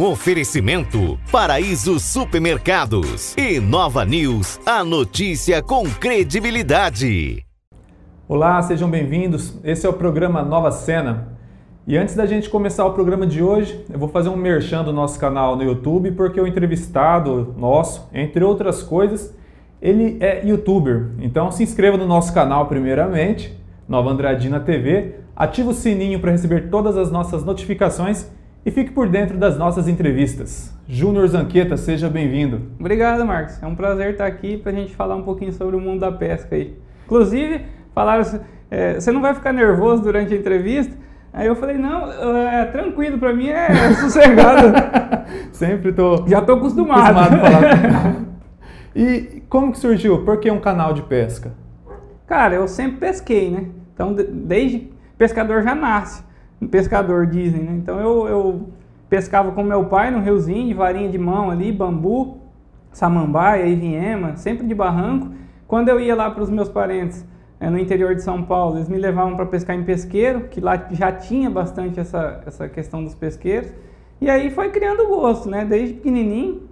Oferecimento Paraíso Supermercados e Nova News, a notícia com credibilidade. Olá, sejam bem-vindos. Esse é o programa Nova Cena. E antes da gente começar o programa de hoje, eu vou fazer um merchan do nosso canal no YouTube, porque o entrevistado nosso, entre outras coisas, ele é youtuber. Então se inscreva no nosso canal primeiramente, Nova Andradina TV, ative o sininho para receber todas as nossas notificações e fique por dentro das nossas entrevistas. Júnior Zanqueta, seja bem-vindo. Obrigado, Marcos. É um prazer estar aqui para a gente falar um pouquinho sobre o mundo da pesca aí. Inclusive, falaram, é, você não vai ficar nervoso durante a entrevista? Aí eu falei, não, é tranquilo, para mim é, é sossegado. Sempre tô... Já tô acostumado. acostumado a falar. e como que surgiu? Por que um canal de pesca? Cara, eu sempre pesquei, né? Então, desde pescador já nasce pescador, dizem, né? Então eu, eu pescava com meu pai no riozinho, de varinha de mão ali, bambu, samambaia, iviema, sempre de barranco. Quando eu ia lá para os meus parentes é, no interior de São Paulo, eles me levavam para pescar em pesqueiro, que lá já tinha bastante essa, essa questão dos pesqueiros. E aí foi criando gosto, né? Desde pequenininho,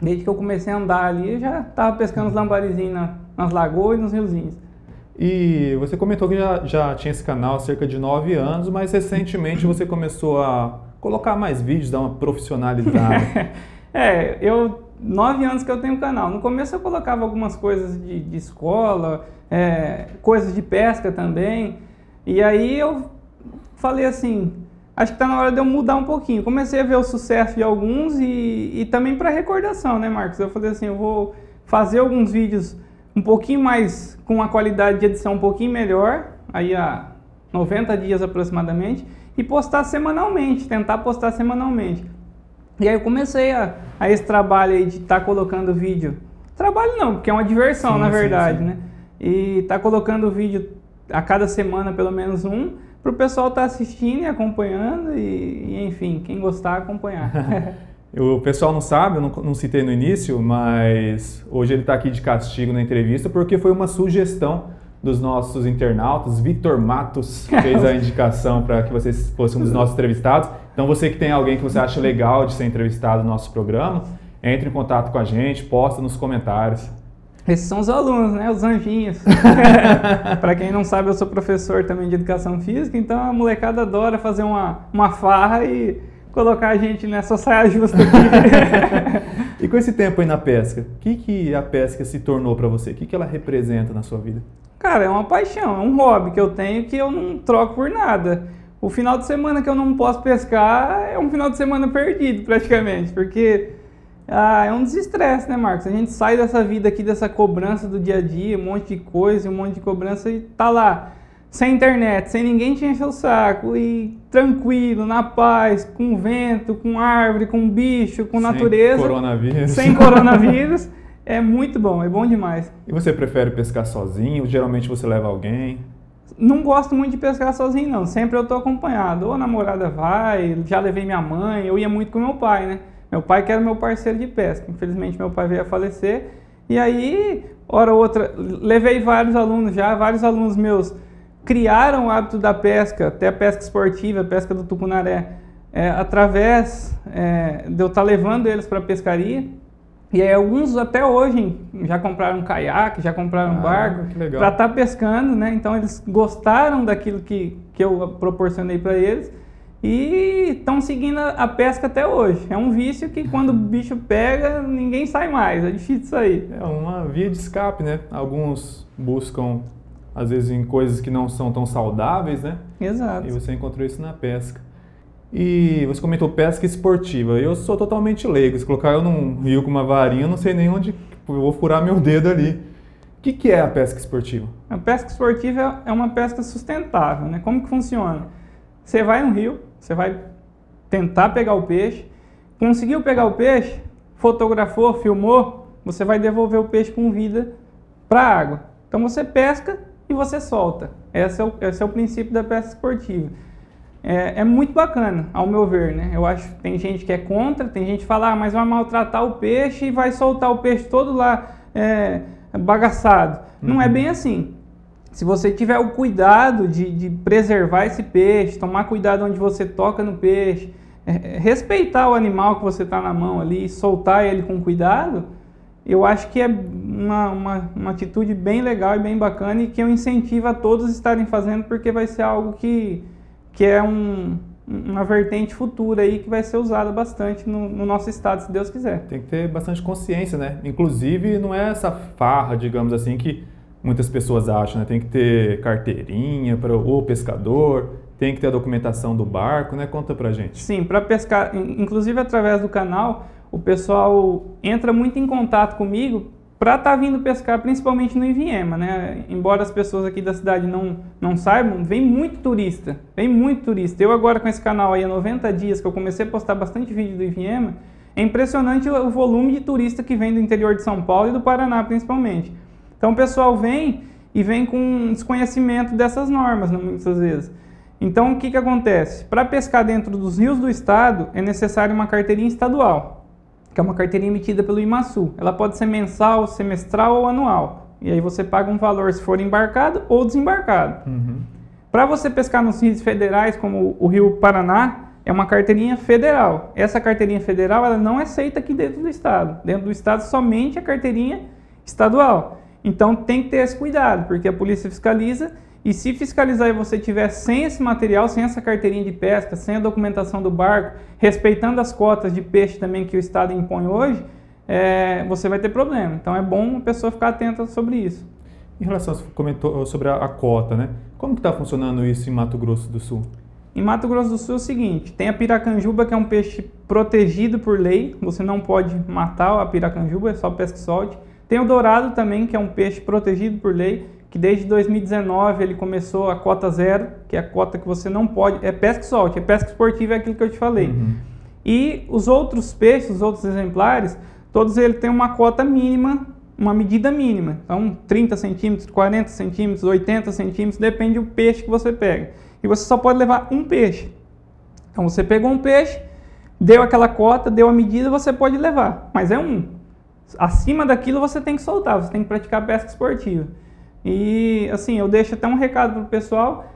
desde que eu comecei a andar ali, eu já estava pescando os lambarizinhos na, nas lagoas e nos riozinhos. E você comentou que já, já tinha esse canal há cerca de nove anos, mas recentemente você começou a colocar mais vídeos, dar uma profissionalizada. é, eu nove anos que eu tenho canal. No começo eu colocava algumas coisas de, de escola, é, coisas de pesca também. E aí eu falei assim, acho que está na hora de eu mudar um pouquinho. Comecei a ver o sucesso de alguns e, e também para recordação, né, Marcos? Eu falei assim, eu vou fazer alguns vídeos um pouquinho mais, com uma qualidade de edição um pouquinho melhor, aí há 90 dias aproximadamente, e postar semanalmente, tentar postar semanalmente. E aí eu comecei a, a esse trabalho aí de estar tá colocando vídeo. Trabalho não, porque é uma diversão, sim, na verdade, sim, sim. né? E tá colocando vídeo a cada semana, pelo menos um, para o pessoal estar tá assistindo e acompanhando e, e, enfim, quem gostar, acompanhar. O pessoal não sabe, eu não, não citei no início, mas hoje ele está aqui de castigo na entrevista porque foi uma sugestão dos nossos internautas. Vitor Matos fez a indicação para que você fosse um dos nossos entrevistados. Então, você que tem alguém que você acha legal de ser entrevistado no nosso programa, entre em contato com a gente, posta nos comentários. Esses são os alunos, né? Os anjinhos. para quem não sabe, eu sou professor também de educação física, então a molecada adora fazer uma, uma farra e colocar a gente nessa saia justa aqui. e com esse tempo aí na pesca, o que, que a pesca se tornou para você? O que, que ela representa na sua vida? Cara, é uma paixão, é um hobby que eu tenho que eu não troco por nada. O final de semana que eu não posso pescar é um final de semana perdido, praticamente, porque ah, é um desestresse, né, Marcos? A gente sai dessa vida aqui, dessa cobrança do dia a dia, um monte de coisa, um monte de cobrança e tá lá sem internet, sem ninguém te encher o saco e tranquilo, na paz, com vento, com árvore, com bicho, com sem natureza. Coronavírus. Sem coronavírus. é muito bom, é bom demais. E você prefere pescar sozinho? Geralmente você leva alguém? Não gosto muito de pescar sozinho, não. Sempre eu tô acompanhado. Ou a namorada vai, já levei minha mãe, eu ia muito com meu pai, né? Meu pai que era meu parceiro de pesca. Infelizmente meu pai veio a falecer. E aí, hora ou outra, levei vários alunos já, vários alunos meus criaram o hábito da pesca, até a pesca esportiva, a pesca do tucunaré, é, através é, de eu estar tá levando eles para a pescaria. E aí alguns até hoje já compraram caiaque, já compraram ah, barco para estar tá pescando, né? Então eles gostaram daquilo que, que eu proporcionei para eles e estão seguindo a pesca até hoje. É um vício que quando o bicho pega, ninguém sai mais, é difícil sair. É uma via de escape, né? Alguns buscam às vezes em coisas que não são tão saudáveis, né? Exato. E você encontrou isso na pesca. E você comentou pesca esportiva. Eu sou totalmente leigo. Se colocar eu num rio com uma varinha, eu não sei nem onde eu vou furar meu dedo ali. O que, que é a pesca esportiva? A pesca esportiva é uma pesca sustentável, né? Como que funciona? Você vai no rio, você vai tentar pegar o peixe, conseguiu pegar o peixe, fotografou, filmou, você vai devolver o peixe com vida para a água. Então você pesca e você solta. Esse é o, esse é o princípio da pesca esportiva. É, é, muito bacana, ao meu ver, né? Eu acho que tem gente que é contra, tem gente que fala, ah, mas vai maltratar o peixe e vai soltar o peixe todo lá é, bagaçado. Uhum. Não é uhum. bem assim. Se você tiver o cuidado de, de, preservar esse peixe, tomar cuidado onde você toca no peixe, é, respeitar o animal que você está na mão ali, soltar ele com cuidado, eu acho que é uma, uma, uma, atitude bem legal e bem bacana e que eu incentivo a todos estarem fazendo porque vai ser algo que, que é um, uma vertente futura aí que vai ser usada bastante no, no, nosso estado, se Deus quiser. Tem que ter bastante consciência, né? Inclusive, não é essa farra, digamos assim, que muitas pessoas acham, né? Tem que ter carteirinha para o pescador, tem que ter a documentação do barco, né? Conta pra gente. Sim, para pescar, inclusive através do canal, o pessoal entra muito em contato comigo para estar tá vindo pescar, principalmente no Iviema, né? Embora as pessoas aqui da cidade não, não saibam, vem muito turista, vem muito turista. Eu agora com esse canal aí há 90 dias que eu comecei a postar bastante vídeo do Iviema, é impressionante o volume de turista que vem do interior de São Paulo e do Paraná principalmente. Então o pessoal vem e vem com desconhecimento dessas normas, né, muitas vezes. Então o que, que acontece? Para pescar dentro dos rios do estado é necessário uma carteirinha estadual, que é uma carteirinha emitida pelo IMASU. Ela pode ser mensal, semestral ou anual. E aí você paga um valor se for embarcado ou desembarcado. Uhum. Para você pescar nos rios federais, como o Rio Paraná, é uma carteirinha federal. Essa carteirinha federal ela não é aceita aqui dentro do estado. Dentro do estado somente a carteirinha estadual. Então tem que ter esse cuidado, porque a polícia fiscaliza e se fiscalizar e você tiver sem esse material, sem essa carteirinha de pesca, sem a documentação do barco, respeitando as cotas de peixe também que o Estado impõe hoje, é, você vai ter problema. Então é bom a pessoa ficar atenta sobre isso. Em relação, você comentou sobre a, a cota, né? Como que está funcionando isso em Mato Grosso do Sul? Em Mato Grosso do Sul é o seguinte, tem a piracanjuba que é um peixe protegido por lei, você não pode matar a piracanjuba, é só pesca e solte. Tem o dourado também, que é um peixe protegido por lei, que desde 2019 ele começou a cota zero, que é a cota que você não pode, é pesca e solte, é pesca esportiva, é aquilo que eu te falei. Uhum. E os outros peixes, os outros exemplares, todos eles têm uma cota mínima, uma medida mínima. Então, 30 centímetros, 40 centímetros, 80 centímetros, depende do peixe que você pega. E você só pode levar um peixe. Então, você pegou um peixe, deu aquela cota, deu a medida, você pode levar, mas é um. Acima daquilo você tem que soltar, você tem que praticar pesca esportiva. E assim, eu deixo até um recado para o pessoal: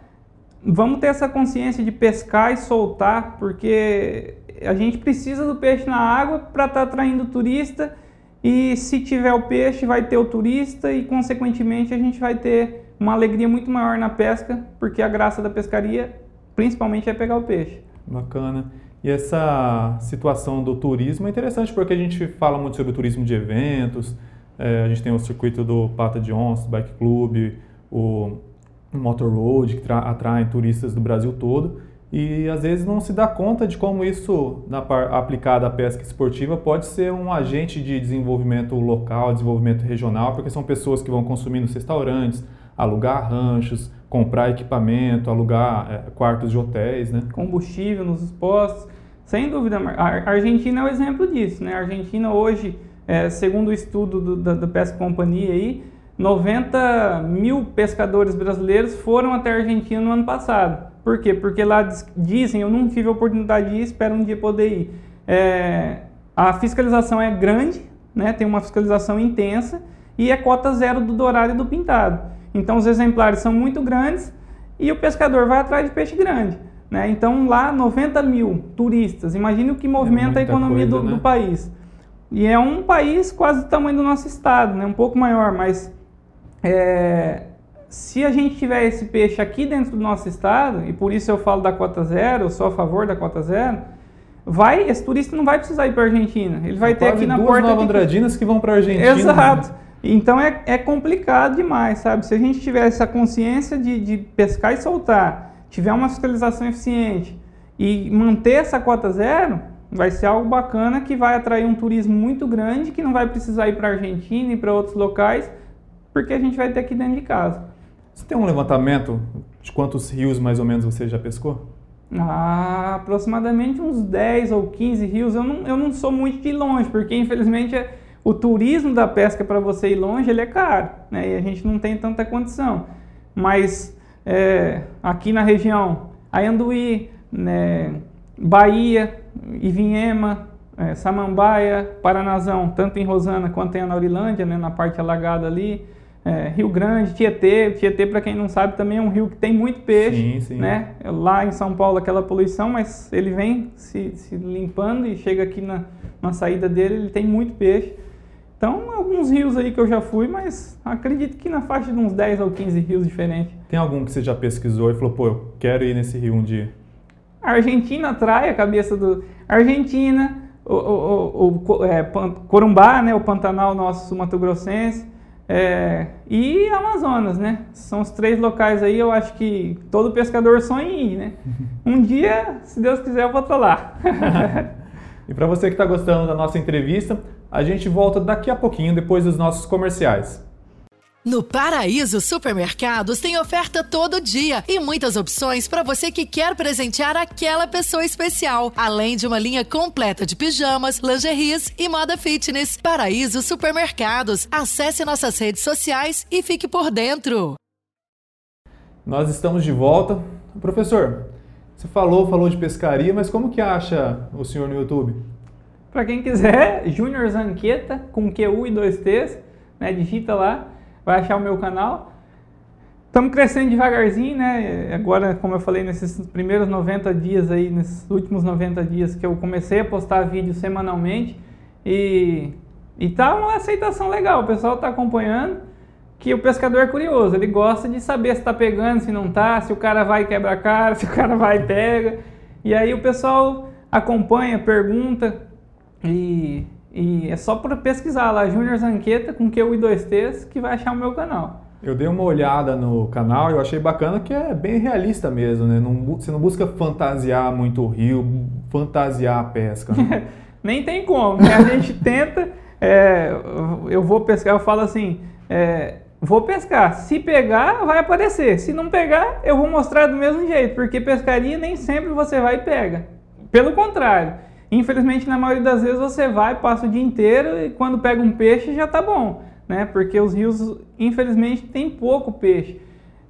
vamos ter essa consciência de pescar e soltar, porque a gente precisa do peixe na água para estar tá atraindo turista. E se tiver o peixe, vai ter o turista e, consequentemente, a gente vai ter uma alegria muito maior na pesca, porque a graça da pescaria, principalmente, é pegar o peixe. Bacana. E essa situação do turismo é interessante porque a gente fala muito sobre o turismo de eventos, é, a gente tem o circuito do Pata de Onça, Bike Club, o Motor Road, que atraem turistas do Brasil todo, e às vezes não se dá conta de como isso, na aplicada à pesca esportiva, pode ser um agente de desenvolvimento local, desenvolvimento regional, porque são pessoas que vão consumir nos restaurantes, alugar ranchos, comprar equipamento, alugar é, quartos de hotéis, né? Combustível nos postos. Sem dúvida, a Argentina é o um exemplo disso, né? A Argentina hoje, é, segundo o estudo do, da, da Pesca Companhia aí, 90 mil pescadores brasileiros foram até a Argentina no ano passado. Por quê? Porque lá dizem, eu não tive a oportunidade de ir, espero um dia poder ir. É, a fiscalização é grande, né? tem uma fiscalização intensa e é cota zero do dourado e do pintado. Então os exemplares são muito grandes e o pescador vai atrás de peixe grande. Né? Então lá 90 mil turistas, imagine o que movimenta é a economia coisa, do, né? do, país. E é um país quase do tamanho do nosso estado, né? um pouco maior, mas é, se a gente tiver esse peixe aqui dentro do nosso estado, e por isso eu falo da cota zero, eu sou a favor da cota zero, vai, esse turista não vai precisar ir para a Argentina. Ele vai ter aqui na duas porta. Nova Andradinas que vão para a Argentina. Exato. Né? Então é, é complicado demais, sabe? Se a gente tiver essa consciência de, de pescar e soltar, tiver uma fiscalização eficiente e manter essa cota zero, vai ser algo bacana que vai atrair um turismo muito grande que não vai precisar ir para a Argentina e para outros locais, porque a gente vai ter aqui dentro de casa. Você tem um levantamento de quantos rios mais ou menos você já pescou? Ah, aproximadamente uns 10 ou 15 rios. Eu não, eu não sou muito de longe, porque infelizmente é o turismo da pesca para você ir longe ele é caro, né? E a gente não tem tanta condição. Mas é, aqui na região, Ayanduí, né, Bahia, Ivinhema, é, Samambaia, Paranazão, tanto em Rosana quanto em Anaurilândia, né, na parte alagada ali, é, Rio Grande, Tietê. Tietê, para quem não sabe, também é um rio que tem muito peixe. Sim, sim. Né? Lá em São Paulo, aquela poluição, mas ele vem se, se limpando e chega aqui na, na saída dele, ele tem muito peixe. Então, alguns rios aí que eu já fui, mas acredito que na faixa de uns 10 ou 15 rios diferentes. Tem algum que você já pesquisou e falou, pô, eu quero ir nesse rio um dia? A Argentina atrai a cabeça do. Argentina, o, o, o é, Corumbá, né, o Pantanal nosso Mato Grossense, é, e Amazonas, né? São os três locais aí, eu acho que todo pescador sonha em ir, né? Um dia, se Deus quiser, eu vou estar lá. e para você que está gostando da nossa entrevista, a gente volta daqui a pouquinho, depois dos nossos comerciais. No Paraíso Supermercados tem oferta todo dia e muitas opções para você que quer presentear aquela pessoa especial, além de uma linha completa de pijamas, lingeries e moda fitness. Paraíso Supermercados. Acesse nossas redes sociais e fique por dentro. Nós estamos de volta. Professor, você falou, falou de pescaria, mas como que acha o senhor no YouTube? Para quem quiser, Júnior Zanqueta com QU e dois T's, né? Digita lá vai achar o meu canal. Estamos crescendo devagarzinho, né? Agora, como eu falei, nesses primeiros 90 dias aí, nesses últimos 90 dias que eu comecei a postar vídeo semanalmente e, e tá uma aceitação legal, o pessoal está acompanhando, que o pescador é curioso, ele gosta de saber se está pegando, se não está, se o cara vai quebra cara, se o cara vai pega. E aí o pessoal acompanha, pergunta e e é só para pesquisar lá, Júnior Zanqueta com Q e dois T's, que vai achar o meu canal. Eu dei uma olhada no canal e eu achei bacana que é bem realista mesmo, né? Não, você não busca fantasiar muito o rio, fantasiar a pesca. Né? Nem tem como, né? A gente tenta, é, eu vou pescar, eu falo assim, é, vou pescar, se pegar, vai aparecer, se não pegar, eu vou mostrar do mesmo jeito, porque pescaria nem sempre você vai e pega. Pelo contrário, Infelizmente, na maioria das vezes você vai, passa o dia inteiro e quando pega um peixe já tá bom, né? Porque os rios, infelizmente, tem pouco peixe.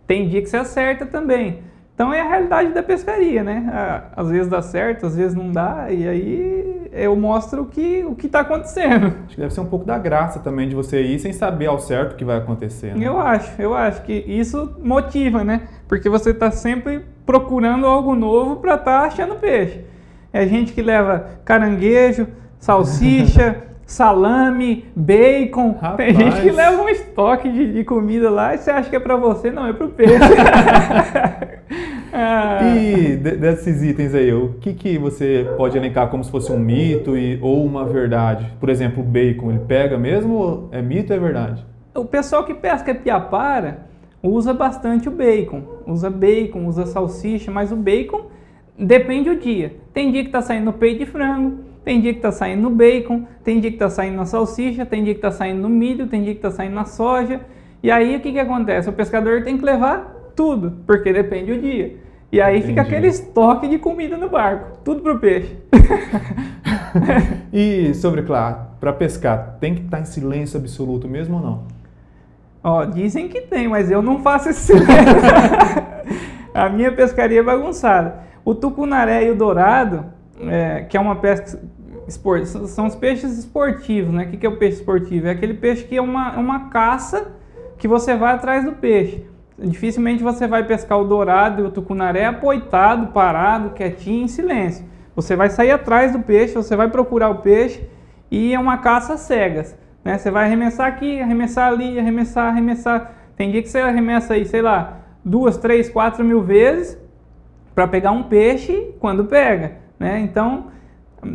Tem dia que você acerta também. Então é a realidade da pescaria, né? Às vezes dá certo, às vezes não dá, e aí eu mostro o que o está acontecendo. Acho que deve ser um pouco da graça também de você ir sem saber ao certo o que vai acontecer. Né? Eu acho, eu acho que isso motiva, né? Porque você está sempre procurando algo novo para estar tá achando peixe. É gente que leva caranguejo, salsicha, salame, bacon. Rapaz. Tem gente que leva um estoque de, de, comida lá e você acha que é para você, não, é para o peixe. ah. E desses itens aí, o que, que você pode elencar como se fosse um mito e, ou uma verdade? Por exemplo, o bacon, ele pega mesmo? É mito ou é verdade? O pessoal que pesca piapara usa bastante o bacon. Usa bacon, usa salsicha, mas o bacon Depende do dia. Tem dia que está saindo no peito de frango, tem dia que está saindo no bacon, tem dia que está saindo na salsicha, tem dia que está saindo no milho, tem dia que está saindo na soja. E aí o que, que acontece? O pescador tem que levar tudo, porque depende do dia. E aí Entendi. fica aquele estoque de comida no barco, tudo para o peixe. e sobre, claro, para pescar, tem que estar tá em silêncio absoluto mesmo ou não? Ó, dizem que tem, mas eu não faço esse silêncio. A minha pescaria é bagunçada. O tucunaré e o dourado, é, que é uma pesca são os peixes esportivos, né? O que, que é o peixe esportivo? É aquele peixe que é uma, é uma caça que você vai atrás do peixe. Dificilmente você vai pescar o dourado e o tucunaré apoitado, parado, quietinho, em silêncio. Você vai sair atrás do peixe, você vai procurar o peixe e é uma caça cegas. Né? Você vai arremessar aqui, arremessar ali, arremessar, arremessar. Tem dia que você arremessa aí, sei lá, duas, três, quatro mil vezes para pegar um peixe quando pega. Né? Então,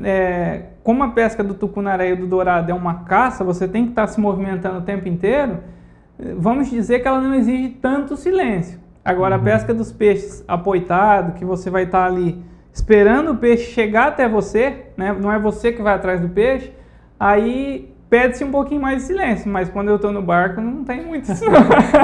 é, como a pesca do tucunaré e do dourado é uma caça, você tem que estar tá se movimentando o tempo inteiro, vamos dizer que ela não exige tanto silêncio. Agora, uhum. a pesca dos peixes apoitado, que você vai estar tá ali esperando o peixe chegar até você, né? não é você que vai atrás do peixe, aí pede-se um pouquinho mais de silêncio, mas quando eu estou no barco não tem muito isso.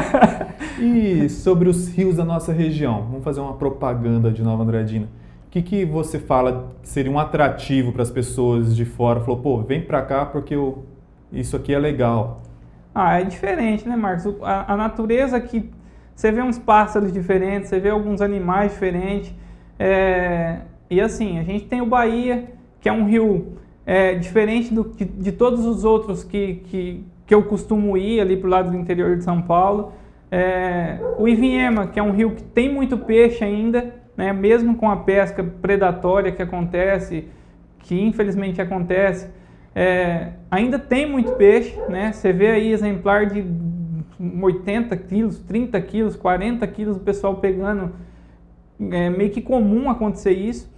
e sobre os rios da nossa região, vamos fazer uma propaganda de Nova Andradina. O que, que você fala que seria um atrativo para as pessoas de fora? Falou, pô, vem para cá porque eu, isso aqui é legal. Ah, é diferente, né, Marcos? A, a, natureza aqui, você vê uns pássaros diferentes, você vê alguns animais diferentes. É, e assim, a gente tem o Bahia, que é um rio é, diferente do, de, de, todos os outros que, que, que eu costumo ir ali pro lado do interior de São Paulo. É, o Ivinhema, que é um rio que tem muito peixe ainda, né? mesmo com a pesca predatória que acontece, que infelizmente acontece, é, ainda tem muito peixe, né? Você vê aí exemplar de 80 quilos, 30 quilos, 40 quilos, o pessoal pegando. É meio que comum acontecer isso.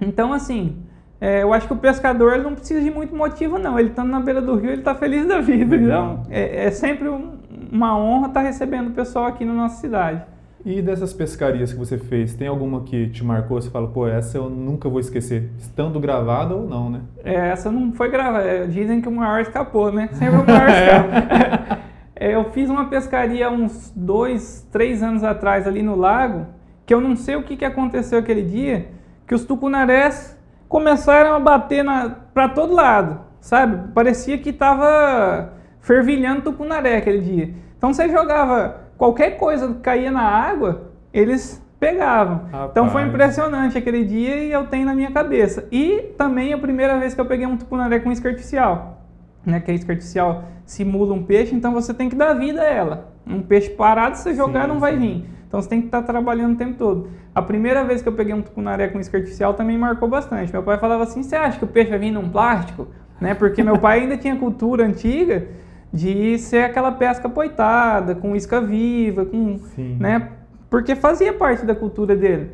Então, assim, é, eu acho que o pescador ele não precisa de muito motivo, não. Ele estando na beira do rio, ele está feliz da vida. Então, é, é sempre um, uma honra estar tá recebendo o pessoal aqui na nossa cidade. E dessas pescarias que você fez, tem alguma que te marcou? Você fala, pô, essa eu nunca vou esquecer, estando gravada ou não, né? É, essa não foi gravada. É, dizem que o maior escapou, né? Sempre o maior escapa. é, eu fiz uma pescaria uns dois, três anos atrás ali no lago, que eu não sei o que, que aconteceu aquele dia, que os tucunarés começaram a bater para todo lado, sabe? Parecia que estava fervilhando tucunaré aquele dia. Então você jogava qualquer coisa que caía na água, eles pegavam. Rapaz. Então foi impressionante aquele dia e eu tenho na minha cabeça. E também a primeira vez que eu peguei um tucunaré com isca artificial. Né, que a isca artificial simula um peixe, então você tem que dar vida a ela. Um peixe parado, se você jogar, sim, não vai sim. vir. Então você tem que estar trabalhando o tempo todo. A primeira vez que eu peguei um tucunaré com isca artificial também marcou bastante. Meu pai falava assim: você acha que o peixe vai vir num plástico? Né? Porque meu pai ainda tinha cultura antiga de ser aquela pesca poitada, com isca viva, com, Sim. né? Porque fazia parte da cultura dele.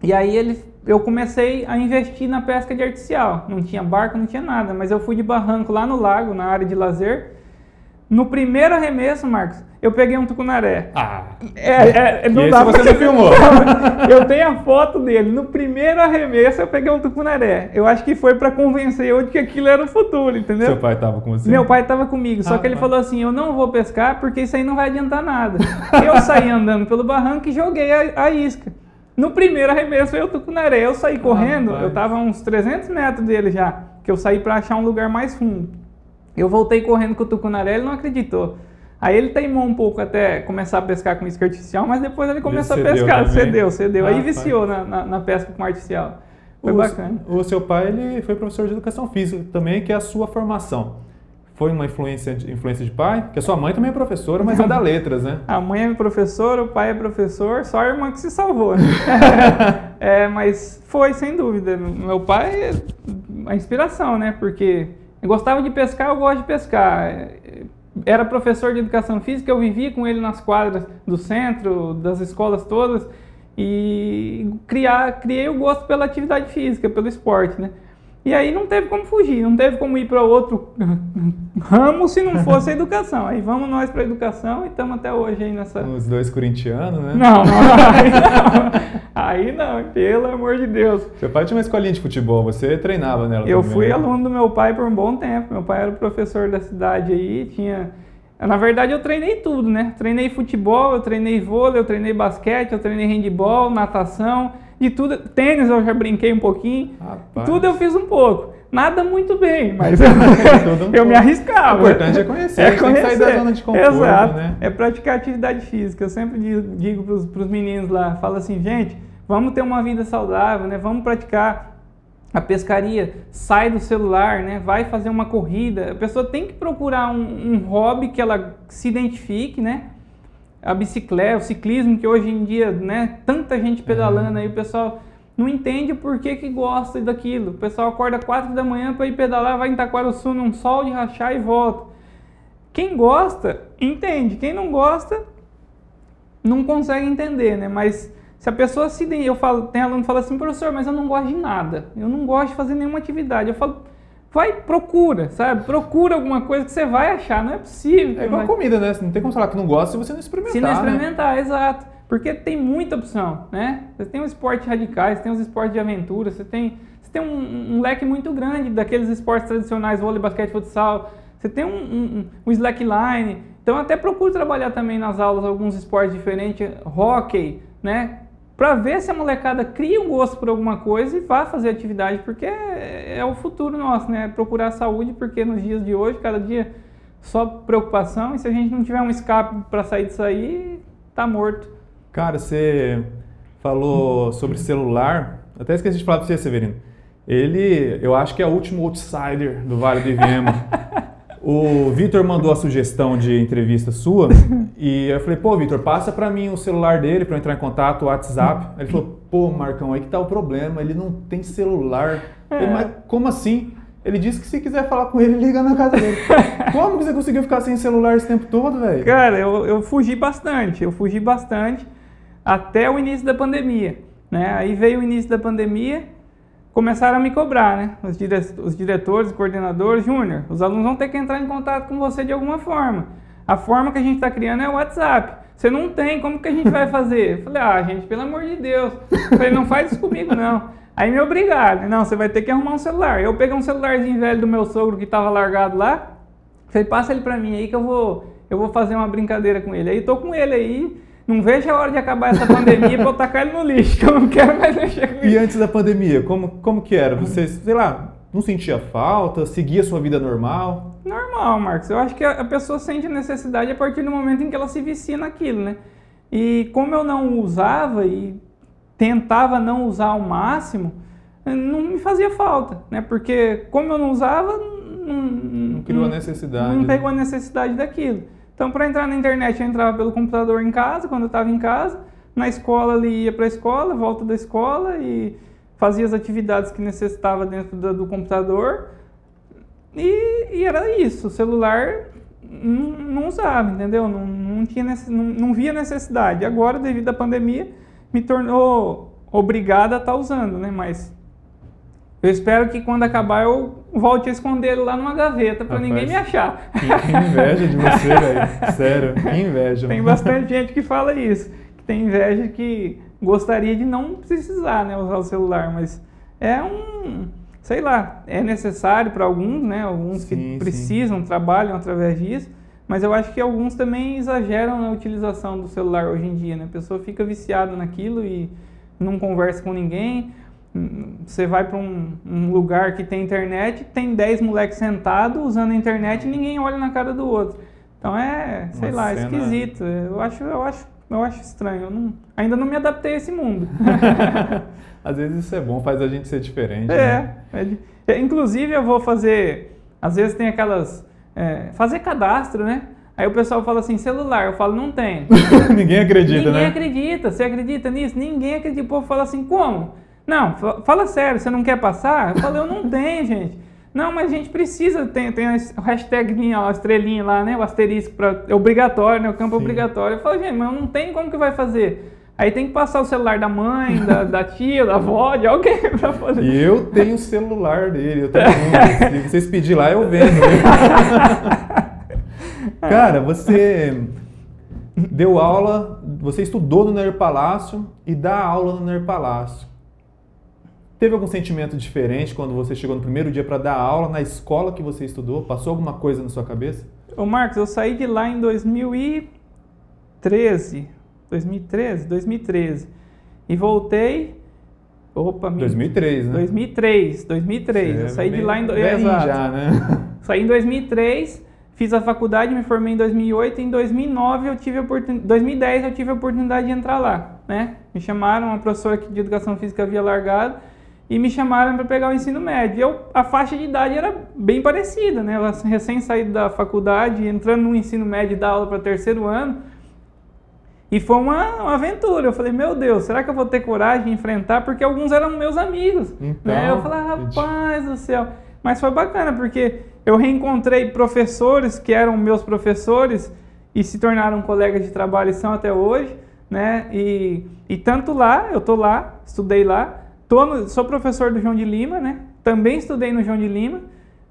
E aí ele, eu comecei a investir na pesca de artificial. Não tinha barco, não tinha nada, mas eu fui de barranco lá no lago, na área de lazer. No primeiro arremesso, Marcos, eu peguei um tucunaré. Ah. É, é, não Esse dá você não filmou. eu tenho a foto dele. No primeiro arremesso eu peguei um tucunaré. Eu acho que foi para convencer eu de que aquilo era o futuro, entendeu? Seu pai tava com você? Meu pai tava comigo, só ah, que ele pai. falou assim: "Eu não vou pescar porque isso aí não vai adiantar nada". eu saí andando pelo barranco e joguei a, a isca. No primeiro arremesso eu tucunaré, eu saí correndo, ah, eu tava a uns 300 metros dele já, que eu saí para achar um lugar mais fundo. Eu voltei correndo com o tucunaré, ele não acreditou. Aí ele teimou um pouco até começar a pescar com isca artificial, mas depois ele começou ele a pescar, também. cedeu, cedeu. Ah, Aí viciou na, na, na, pesca com artificial. Foi o, bacana. O seu pai ele foi professor de educação física também, que é a sua formação. Foi uma influência, influência de pai? Porque a sua mãe também é professora, mas é da letras, né? A mãe é professora, o pai é professor, só a irmã que se salvou. Né? é, mas foi, sem dúvida. Meu pai é a inspiração, né? Porque eu gostava de pescar, eu gosto de pescar era professor de educação física, eu vivia com ele nas quadras do centro, das escolas todas, e criar, criei o gosto pela atividade física, pelo esporte, né? E aí não teve como fugir, não teve como ir para outro ramo se não fosse a educação. Aí vamos nós para a educação e estamos até hoje aí nessa. Os dois corintianos, né? Não, não, aí não. Aí não, pelo amor de Deus. Seu pai tinha uma escolinha de futebol, você treinava nela Eu também, fui né? aluno do meu pai por um bom tempo. Meu pai era o professor da cidade aí, tinha. Na verdade, eu treinei tudo, né? Treinei futebol, eu treinei vôlei, eu treinei basquete, eu treinei handball, natação. De tudo, tênis eu já brinquei um pouquinho. Rapaz. Tudo eu fiz um pouco. Nada muito bem, mas eu, um eu me arriscava. O importante é conhecer, é conhecer. sair da zona de conforto, Exato. né? É praticar atividade física. Eu sempre digo para os meninos lá, falo assim, gente, vamos ter uma vida saudável, né? Vamos praticar a pescaria, sai do celular, né? Vai fazer uma corrida. A pessoa tem que procurar um, um hobby que ela se identifique, né? A bicicleta, o ciclismo, que hoje em dia, né, tanta gente pedalando aí, o pessoal não entende por que, que gosta daquilo. O pessoal acorda 4 da manhã para ir pedalar, vai em Taquarussu num sol de rachar e volta. Quem gosta, entende. Quem não gosta, não consegue entender, né? Mas se a pessoa se... Eu falo, tem aluno que fala assim, professor, mas eu não gosto de nada. Eu não gosto de fazer nenhuma atividade. Eu falo, vai, procura, sabe? Procura alguma coisa que você vai achar, não é possível. É igual vai... comida, né? Não tem como falar que não gosta se você não experimentar. Se não né? experimentar, né? exato. Porque tem muita opção, né? Você tem os esportes radicais, você tem os esportes de aventura, você tem, você tem um, um leque muito grande daqueles esportes tradicionais, vôlei, basquete, futsal, você tem um, um, um slackline. Então até procure trabalhar também nas aulas alguns esportes diferentes, hockey, né? Para ver se a molecada cria um gosto por alguma coisa e vá fazer atividade, porque é, é o futuro nosso, né? Procurar saúde, porque nos dias de hoje, cada dia só preocupação, e se a gente não tiver um escape para sair disso aí, tá morto. Cara, você falou sobre celular, até esqueci de falar para você, Severino. Ele, eu acho que é o último outsider do Vale do Iviema. O Vitor mandou a sugestão de entrevista sua e eu falei, pô, Vitor, passa para mim o celular dele para eu entrar em contato, o WhatsApp. Ele falou, pô, Marcão, aí que tá o problema, ele não tem celular. Eu falei, Mas como assim? Ele disse que se quiser falar com ele, liga na casa dele. Como que você conseguiu ficar sem celular esse tempo todo, velho? Cara, eu, eu fugi bastante, eu fugi bastante até o início da pandemia, né? Aí veio o início da pandemia, começaram a me cobrar, né? Os, dire os diretores, coordenadores, Júnior, os alunos vão ter que entrar em contato com você de alguma forma. A forma que a gente está criando é o WhatsApp. Você não tem, como que a gente vai fazer? Eu falei, ah, gente, pelo amor de Deus. Eu falei, não faz isso comigo, não. Aí me obrigaram, não, você vai ter que arrumar um celular. Eu peguei um celularzinho velho do meu sogro que estava largado lá, falei, passa ele para mim aí que eu vou, eu vou fazer uma brincadeira com ele. Aí tô com ele aí, não vejo a hora de acabar essa pandemia para eu tacar ele no lixo, que eu não quero mais mexer com E antes da pandemia, como, como que era? Você, sei lá, não sentia falta? Seguia sua vida normal? Normal, Marcos. Eu acho que a pessoa sente necessidade a partir do momento em que ela se vicia naquilo, né? E como eu não usava e tentava não usar ao máximo, não me fazia falta, né? Porque como eu não usava, não, não criou a necessidade. Não pegou a necessidade daquilo. Então, para entrar na internet, eu entrava pelo computador em casa, quando eu estava em casa. Na escola, ele ia para a escola, volta da escola e fazia as atividades que necessitava dentro do, do computador. E, e, era isso. O celular não, não usava, entendeu? Não, não, tinha, não, não via necessidade. Agora, devido à pandemia, me tornou obrigado a estar tá usando, né? Mas eu espero que quando acabar eu volte a esconder ele lá numa gaveta para ninguém me achar. Que, que inveja de você, velho. Sério, que inveja. Tem bastante gente que fala isso, que tem inveja que gostaria de não precisar, né, usar o celular, mas é um, sei lá, é necessário para alguns, né? Alguns sim, que precisam, sim. trabalham através disso. Mas eu acho que alguns também exageram na utilização do celular hoje em dia, né? A pessoa fica viciada naquilo e não conversa com ninguém. Você vai para um, um, lugar que tem internet, tem 10 moleques sentados usando a internet e ninguém olha na cara do outro. Então é, sei Uma lá, cena... esquisito. Eu acho, eu acho, eu acho estranho. Eu não, ainda não me adaptei a esse mundo. às vezes isso é bom, faz a gente ser diferente. É, né? é inclusive eu vou fazer. Às vezes tem aquelas é, fazer cadastro, né? Aí o pessoal fala assim, celular. Eu falo, não tem. Ninguém acredita, Ninguém né? Ninguém acredita. Você acredita nisso? Ninguém acredita. O povo fala assim, como? Não, fala sério, você não quer passar? Eu falo, eu não tenho, gente. Não, mas a gente precisa, tem, tem a hashtag, a estrelinha lá, né? O asterisco, pra, é obrigatório, né? O campo é obrigatório. Eu falo, gente, mas não tem como que vai fazer? Aí tem que passar o celular da mãe, da, da tia, da avó, de alguém pra fazer. E eu tenho o celular dele, eu tenho um. Se vocês pedirem lá, eu vendo. Cara, você deu aula, você estudou no Ner Palácio e dá aula no Ner Palácio. Teve algum sentimento diferente quando você chegou no primeiro dia para dar aula na escola que você estudou? Passou alguma coisa na sua cabeça? Ô Marcos, eu saí de lá em 2013 2013? 2013. E voltei. Opa, 2003, né? 2003, 2003. Você eu saí de lá em. Exato. já, né? Saí em 2003, fiz a faculdade, me formei em 2008. Em 2009 eu tive a oportunidade. 2010 eu tive a oportunidade de entrar lá, né? Me chamaram, uma professora de educação física havia largado e me chamaram para pegar o ensino médio. Eu, a faixa de idade era bem parecida, né? Eu recém saído da faculdade, entrando no ensino médio e dar aula para terceiro ano. E foi uma, uma, aventura. Eu falei, meu Deus, será que eu vou ter coragem de enfrentar? Porque alguns eram meus amigos. Então, né? Eu falei, rapaz do céu. Mas foi bacana, porque eu reencontrei professores que eram meus professores e se tornaram colegas de trabalho e são até hoje. Né? E, e tanto lá, eu tô lá, estudei lá, tô no, sou professor do João de Lima, né? também estudei no João de Lima.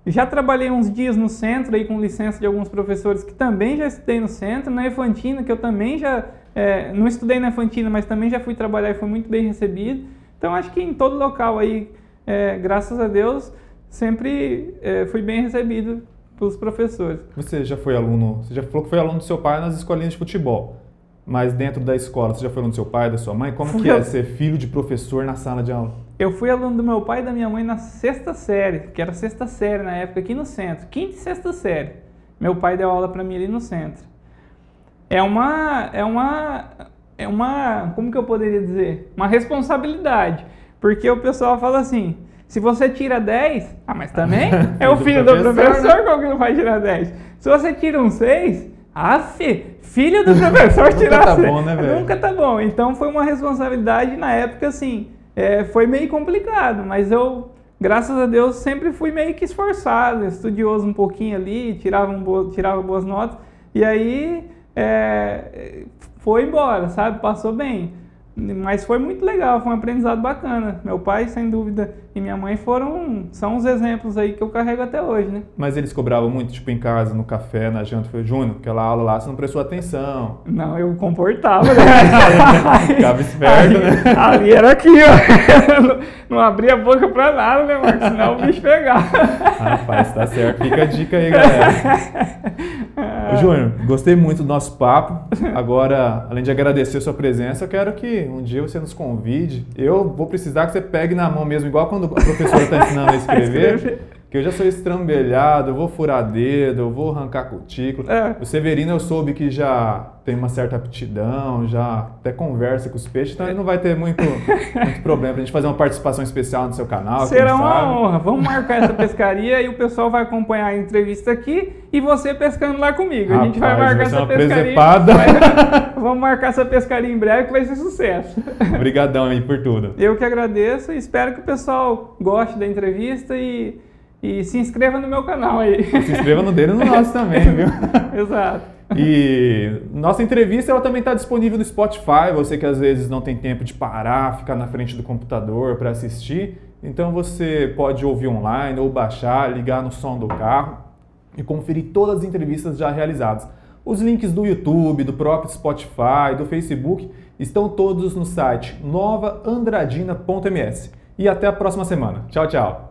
Já trabalhei uns dias no centro aí com licença de alguns professores que também já estudei no centro, na Efantina, que eu também já é, não estudei na Fantina, mas também já fui trabalhar e fui muito bem recebido. Então acho que em todo local aí, é, graças a Deus, sempre é, fui bem recebido pelos professores. Você já foi aluno, você já falou que foi aluno do seu pai nas escolinhas de futebol. Mas dentro da escola, você já foi aluno do seu pai, da sua mãe? Como fui que é ser filho de professor na sala de aula? Eu fui aluno do meu pai e da minha mãe na sexta série, que era sexta série na época aqui no centro, quinta e sexta série. Meu pai deu aula para mim ali no centro é uma, é uma, é uma, como que eu poderia dizer? Uma responsabilidade. Porque o pessoal fala assim, Se você tira 10, ah, mas também é o filho do professor, professor como que não vai tirar 10? Se você tira um 6, ah, filho do professor tirar Nunca tá bom, né, velho? Nunca tá bom. Então foi uma responsabilidade na época, assim, é, foi meio complicado, mas eu, graças a Deus, sempre fui meio que esforçado, estudioso um pouquinho ali, tirava, um bo tirava boas notas, e aí é, foi embora, sabe? Passou bem. Mas foi muito legal, foi um aprendizado bacana. Meu pai, sem dúvida, e minha mãe foram, são os exemplos aí que eu carrego até hoje, né? Mas eles cobravam muito, tipo, em casa, no café, na janta, foi Júnior, aquela aula lá, você não prestou atenção. Não, eu comportava, né? Ficava esperto, ali, né? Ali era aqui, ó. Não, não abria a boca pra nada, né, Marcos? Senão o bicho pegava. Rapaz, tá certo. Fica a dica aí, galera. Júnior, gostei muito do nosso papo. Agora, além de agradecer a sua presença, eu quero que um dia você nos convide. Eu vou precisar que você pegue na mão mesmo, igual quando a professora está ensinando a escrever que eu já sou estrambelhado, eu vou furar dedo, eu vou arrancar cutícula. É. O Severino eu soube que já tem uma certa aptidão, já até conversa com os peixes, então ele não vai ter muito, muito problema pra gente fazer uma participação especial no seu canal. Será uma sabe. honra. Vamos marcar essa pescaria e o pessoal vai acompanhar a entrevista aqui e você pescando lá comigo. Rapaz, a gente vai marcar vai essa pescaria. Vai, vamos marcar essa pescaria em breve que vai ser sucesso. Obrigadão aí por tudo. Eu que agradeço e espero que o pessoal goste da entrevista e e se inscreva no meu canal aí. Se inscreva no dele e no nosso também, viu? Exato. E nossa entrevista ela também está disponível no Spotify. Você que às vezes não tem tempo de parar, ficar na frente do computador para assistir. Então você pode ouvir online ou baixar, ligar no som do carro e conferir todas as entrevistas já realizadas. Os links do YouTube, do próprio Spotify, do Facebook estão todos no site novaandradina.ms. E até a próxima semana. Tchau, tchau.